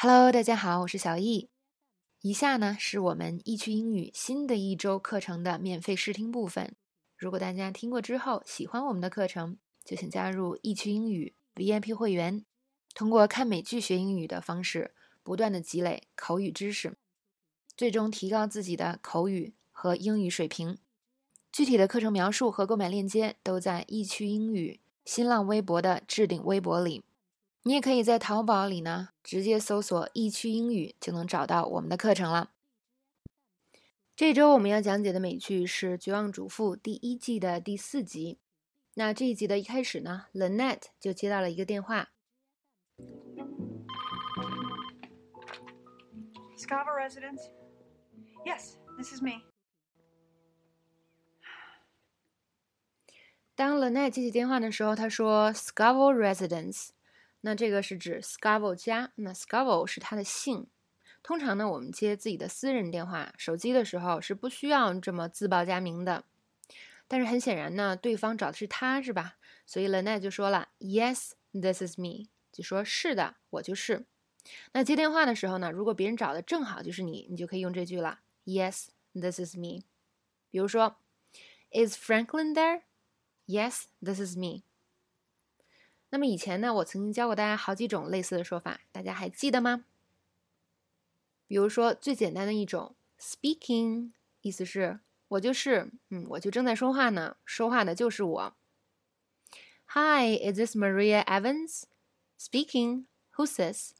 Hello，大家好，我是小易。以下呢是我们易趣英语新的一周课程的免费试听部分。如果大家听过之后喜欢我们的课程，就请加入易趣英语 VIP 会员，通过看美剧学英语的方式，不断的积累口语知识，最终提高自己的口语和英语水平。具体的课程描述和购买链接都在易趣英语新浪微博的置顶微博里。你也可以在淘宝里呢，直接搜索“易趣英语”就能找到我们的课程了。这周我们要讲解的美剧是《绝望主妇》第一季的第四集。那这一集的一开始呢，Lynette 就接到了一个电话。Scava residence? Yes, this is me. 当 Lynette 接起电话的时候，他说 “Scava residence”。那这个是指 Scavo 家，那 Scavo 是他的姓。通常呢，我们接自己的私人电话、手机的时候是不需要这么自报家名的。但是很显然呢，对方找的是他，是吧？所以 Lynette 就说了：“Yes, this is me。”就说是的，我就是。那接电话的时候呢，如果别人找的正好就是你，你就可以用这句了：“Yes, this is me。”比如说：“Is Franklin there? Yes, this is me。”那么以前呢，我曾经教过大家好几种类似的说法，大家还记得吗？比如说最简单的一种，speaking，意思是我就是，嗯，我就正在说话呢，说话的就是我。Hi，is this Maria Evans? Speaking. Who says?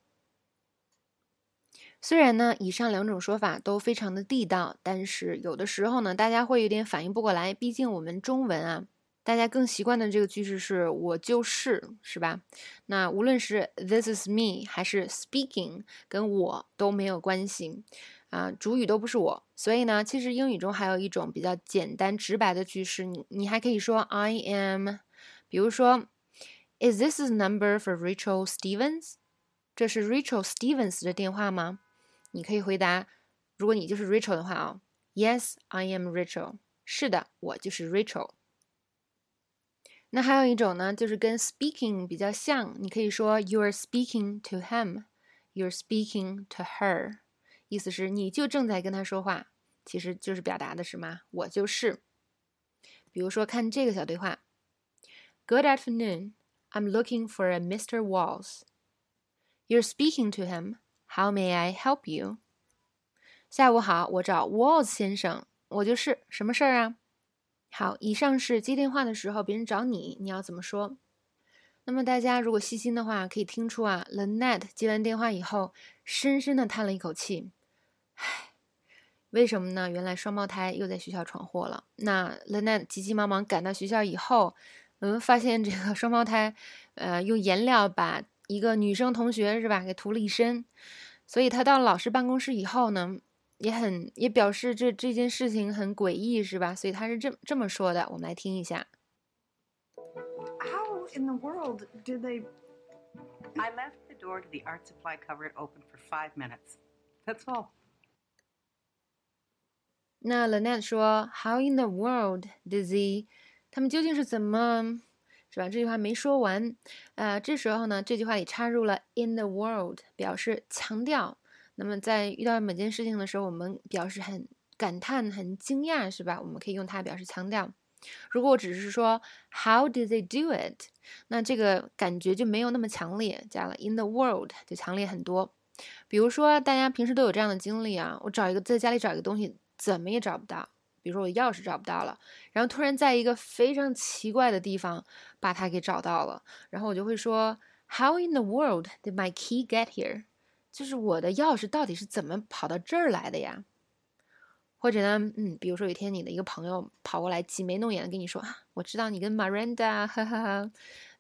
虽然呢，以上两种说法都非常的地道，但是有的时候呢，大家会有点反应不过来，毕竟我们中文啊。大家更习惯的这个句式是我就是，是吧？那无论是 this is me 还是 speaking，跟我都没有关系啊，主语都不是我。所以呢，其实英语中还有一种比较简单直白的句式，你你还可以说 I am。比如说，Is this a number for Rachel Stevens？这是 Rachel Stevens 的电话吗？你可以回答，如果你就是 Rachel 的话啊，Yes，I am Rachel。是的，我就是 Rachel。那还有一种呢，就是跟 speaking 比较像，你可以说 you're speaking to him，you're speaking to her，意思是你就正在跟他说话，其实就是表达的什么？我就是。比如说看这个小对话：Good afternoon, I'm looking for a Mr. Walls. You're speaking to him. How may I help you? 下午好，我找 Walls 先生，我就是，什么事儿啊？好，以上是接电话的时候别人找你，你要怎么说？那么大家如果细心的话，可以听出啊，Lynette 接完电话以后，深深的叹了一口气，唉，为什么呢？原来双胞胎又在学校闯祸了。那 lynet 急急忙忙赶到学校以后，嗯，发现这个双胞胎，呃，用颜料把一个女生同学是吧，给涂了一身。所以他到了老师办公室以后呢？也很也表示这这件事情很诡异，是吧？所以他是这这么说的，我们来听一下。How in the world did they? I left the door to the art supply cupboard open for five minutes. That's all. 那 Lynette 说，How in the world did they？他们究竟是怎么，是吧？这句话没说完，呃，这时候呢，这句话里插入了 in the world，表示强调。那么在遇到某件事情的时候，我们表示很感叹、很惊讶，是吧？我们可以用它表示强调。如果我只是说 How did they do it？那这个感觉就没有那么强烈，加了 in the world 就强烈很多。比如说，大家平时都有这样的经历啊，我找一个在家里找一个东西，怎么也找不到。比如说我钥匙找不到了，然后突然在一个非常奇怪的地方把它给找到了，然后我就会说 How in the world did my key get here？就是我的钥匙到底是怎么跑到这儿来的呀？或者呢，嗯，比如说有一天你的一个朋友跑过来挤眉弄眼的跟你说啊，我知道你跟 Miranda，哈哈哈，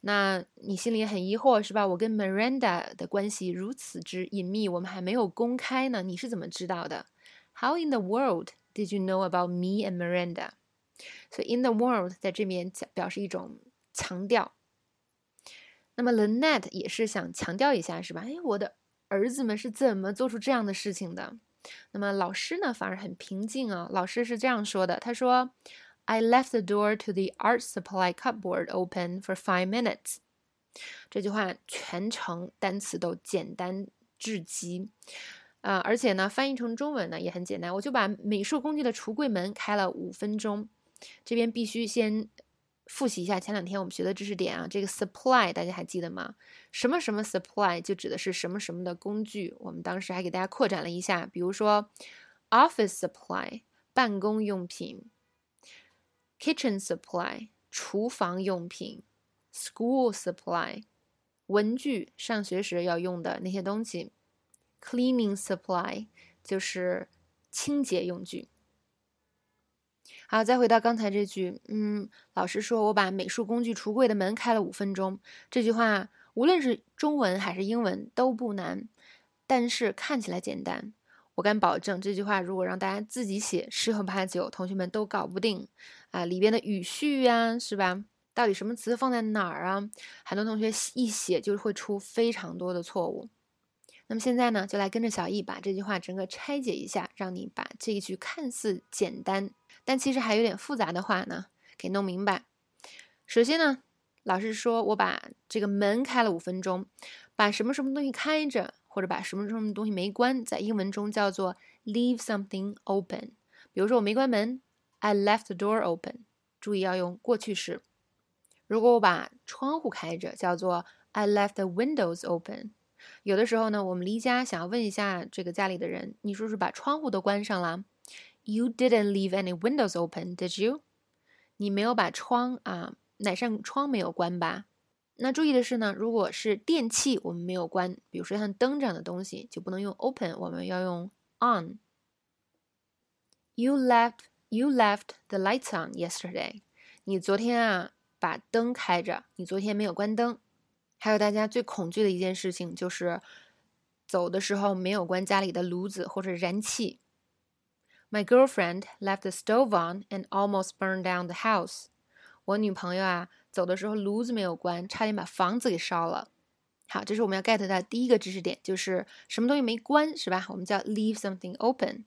那你心里很疑惑是吧？我跟 Miranda 的关系如此之隐秘，我们还没有公开呢，你是怎么知道的？How in the world did you know about me and Miranda？所以 in the world 在这边表示一种强调。那么 Lynette 也是想强调一下是吧？哎，我的。儿子们是怎么做出这样的事情的？那么老师呢，反而很平静啊。老师是这样说的：“他说，I left the door to the art supply cupboard open for five minutes。”这句话全程单词都简单至极。啊，而且呢，翻译成中文呢也很简单，我就把美术工具的橱柜门开了五分钟。这边必须先复习一下前两天我们学的知识点啊，这个 supply 大家还记得吗？什么什么 supply 就指的是什么什么的工具。我们当时还给大家扩展了一下，比如说 office supply 办公用品，kitchen supply 厨房用品，school supply 文具上学时要用的那些东西。Cleaning supply 就是清洁用具。好，再回到刚才这句，嗯，老师说我把美术工具橱柜的门开了五分钟。这句话无论是中文还是英文都不难，但是看起来简单。我敢保证，这句话如果让大家自己写，十有八九同学们都搞不定啊！里边的语序呀，是吧？到底什么词放在哪儿啊？很多同学一写就会出非常多的错误。那么现在呢，就来跟着小易把这句话整个拆解一下，让你把这一句看似简单，但其实还有点复杂的话呢，给弄明白。首先呢，老师说我把这个门开了五分钟，把什么什么东西开着，或者把什么什么东西没关，在英文中叫做 leave something open。比如说我没关门，I left the door open。注意要用过去式。如果我把窗户开着，叫做 I left the windows open。有的时候呢，我们离家想要问一下这个家里的人，你是不是把窗户都关上了？You didn't leave any windows open, did you？你没有把窗啊，哪扇窗没有关吧？那注意的是呢，如果是电器我们没有关，比如说像灯这样的东西，就不能用 open，我们要用 on。You left, you left the lights on yesterday。你昨天啊把灯开着，你昨天没有关灯。还有大家最恐惧的一件事情，就是走的时候没有关家里的炉子或者燃气。My girlfriend left the stove on and almost burned down the house。我女朋友啊，走的时候炉子没有关，差点把房子给烧了。好，这是我们要 get 的第一个知识点，就是什么东西没关，是吧？我们叫 leave something open。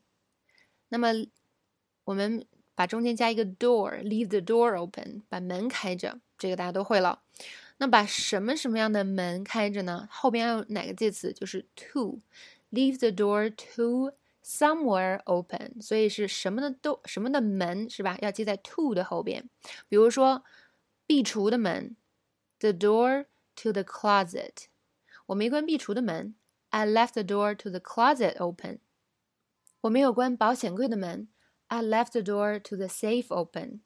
那么我们把中间加一个 door，leave the door open，把门开着，这个大家都会了。那把什么什么样的门开着呢？后边要用哪个介词？就是 to，leave the door to somewhere open。所以是什么的都什么的门是吧？要接在 to 的后边。比如说壁橱的门，the door to the closet。我没关壁橱的门，I left the door to the closet open。我没有关保险柜的门，I left the door to the safe open。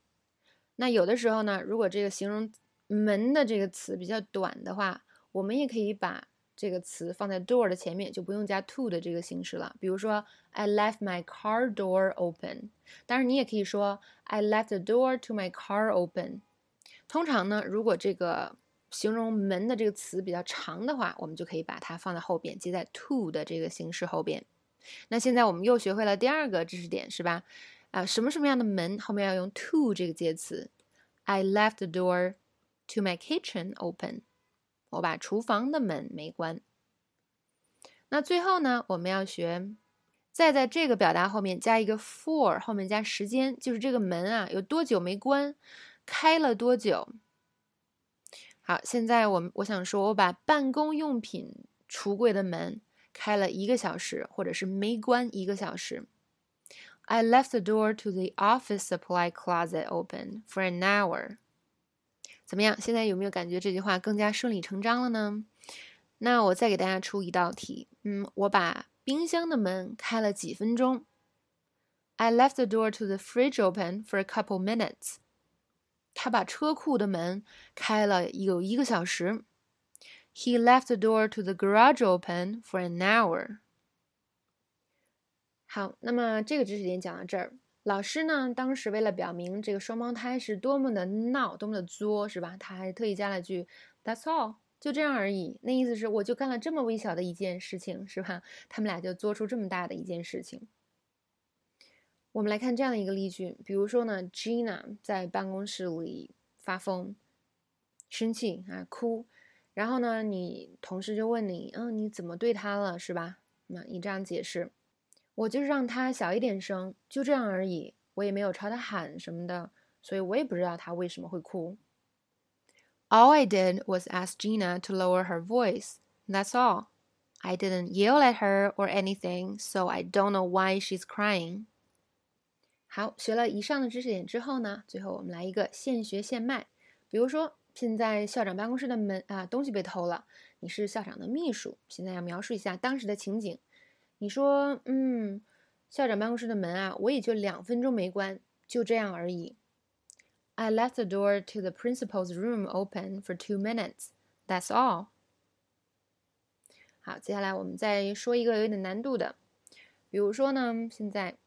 那有的时候呢，如果这个形容门的这个词比较短的话，我们也可以把这个词放在 door 的前面，就不用加 to 的这个形式了。比如说，I left my car door open。当然，你也可以说，I left the door to my car open。通常呢，如果这个形容门的这个词比较长的话，我们就可以把它放在后边，接在 to 的这个形式后边。那现在我们又学会了第二个知识点，是吧？啊，什么什么样的门后面要用 to 这个介词？I left the door。To my kitchen open，我把厨房的门没关。那最后呢，我们要学，再在这个表达后面加一个 for，后面加时间，就是这个门啊有多久没关，开了多久。好，现在我我想说，我把办公用品橱柜的门开了一个小时，或者是没关一个小时。I left the door to the office supply closet open for an hour. 怎么样？现在有没有感觉这句话更加顺理成章了呢？那我再给大家出一道题。嗯，我把冰箱的门开了几分钟？I left the door to the fridge open for a couple minutes。他把车库的门开了有一个小时。He left the door to the garage open for an hour。好，那么这个知识点讲到这儿。老师呢，当时为了表明这个双胞胎是多么的闹，多么的作，是吧？他还特意加了句 "That's all"，就这样而已。那意思是，我就干了这么微小的一件事情，是吧？他们俩就做出这么大的一件事情。我们来看这样的一个例句，比如说呢，Gina 在办公室里发疯、生气啊、哭，然后呢，你同事就问你，嗯，你怎么对他了，是吧？那你这样解释。我就是让他小一点声，就这样而已。我也没有朝他喊什么的，所以我也不知道他为什么会哭。All I did was ask Gina to lower her voice. That's all. I didn't yell at her or anything, so I don't know why she's crying. 好，学了以上的知识点之后呢，最后我们来一个现学现卖。比如说，现在校长办公室的门啊，东西被偷了，你是校长的秘书，现在要描述一下当时的情景。你说，嗯，校长办公室的门啊，我也就两分钟没关，就这样而已。I left the door to the principal's room open for two minutes. That's all. 好，接下来我们再说一个有点难度的，比如说呢，现在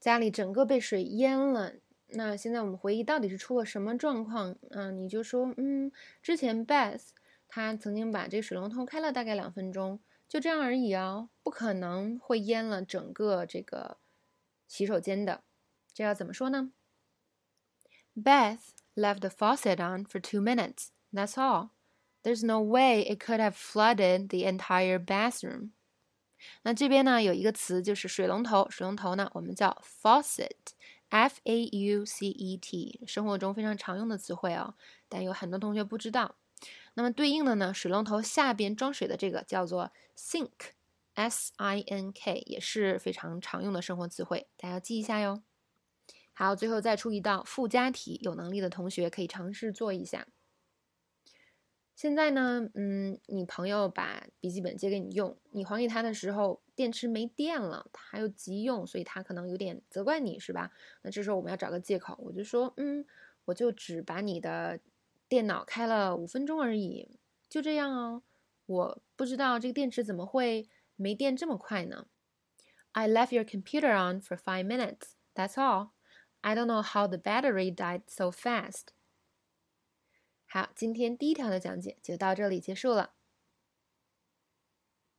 家里整个被水淹了，那现在我们回忆到底是出了什么状况？嗯，你就说，嗯，之前 Beth 她曾经把这个水龙头开了大概两分钟，就这样而已啊，不可能会淹了整个这个洗手间的。这要怎么说呢？Beth left the faucet on for two minutes. That's all. There's no way it could have flooded the entire bathroom. 那这边呢有一个词就是水龙头，水龙头呢我们叫 faucet，f a u c e t，生活中非常常用的词汇哦，但有很多同学不知道。那么对应的呢，水龙头下边装水的这个叫做 sink，s i n k，也是非常常用的生活词汇，大家要记一下哟。好，最后再出一道附加题，有能力的同学可以尝试做一下。现在呢，嗯，你朋友把笔记本借给你用，你还给他的时候，电池没电了，他又急用，所以他可能有点责怪你，是吧？那这时候我们要找个借口，我就说，嗯，我就只把你的电脑开了五分钟而已，就这样哦。我不知道这个电池怎么会没电这么快呢？I left your computer on for five minutes. That's all. I don't know how the battery died so fast. 好，今天第一条的讲解就到这里结束了。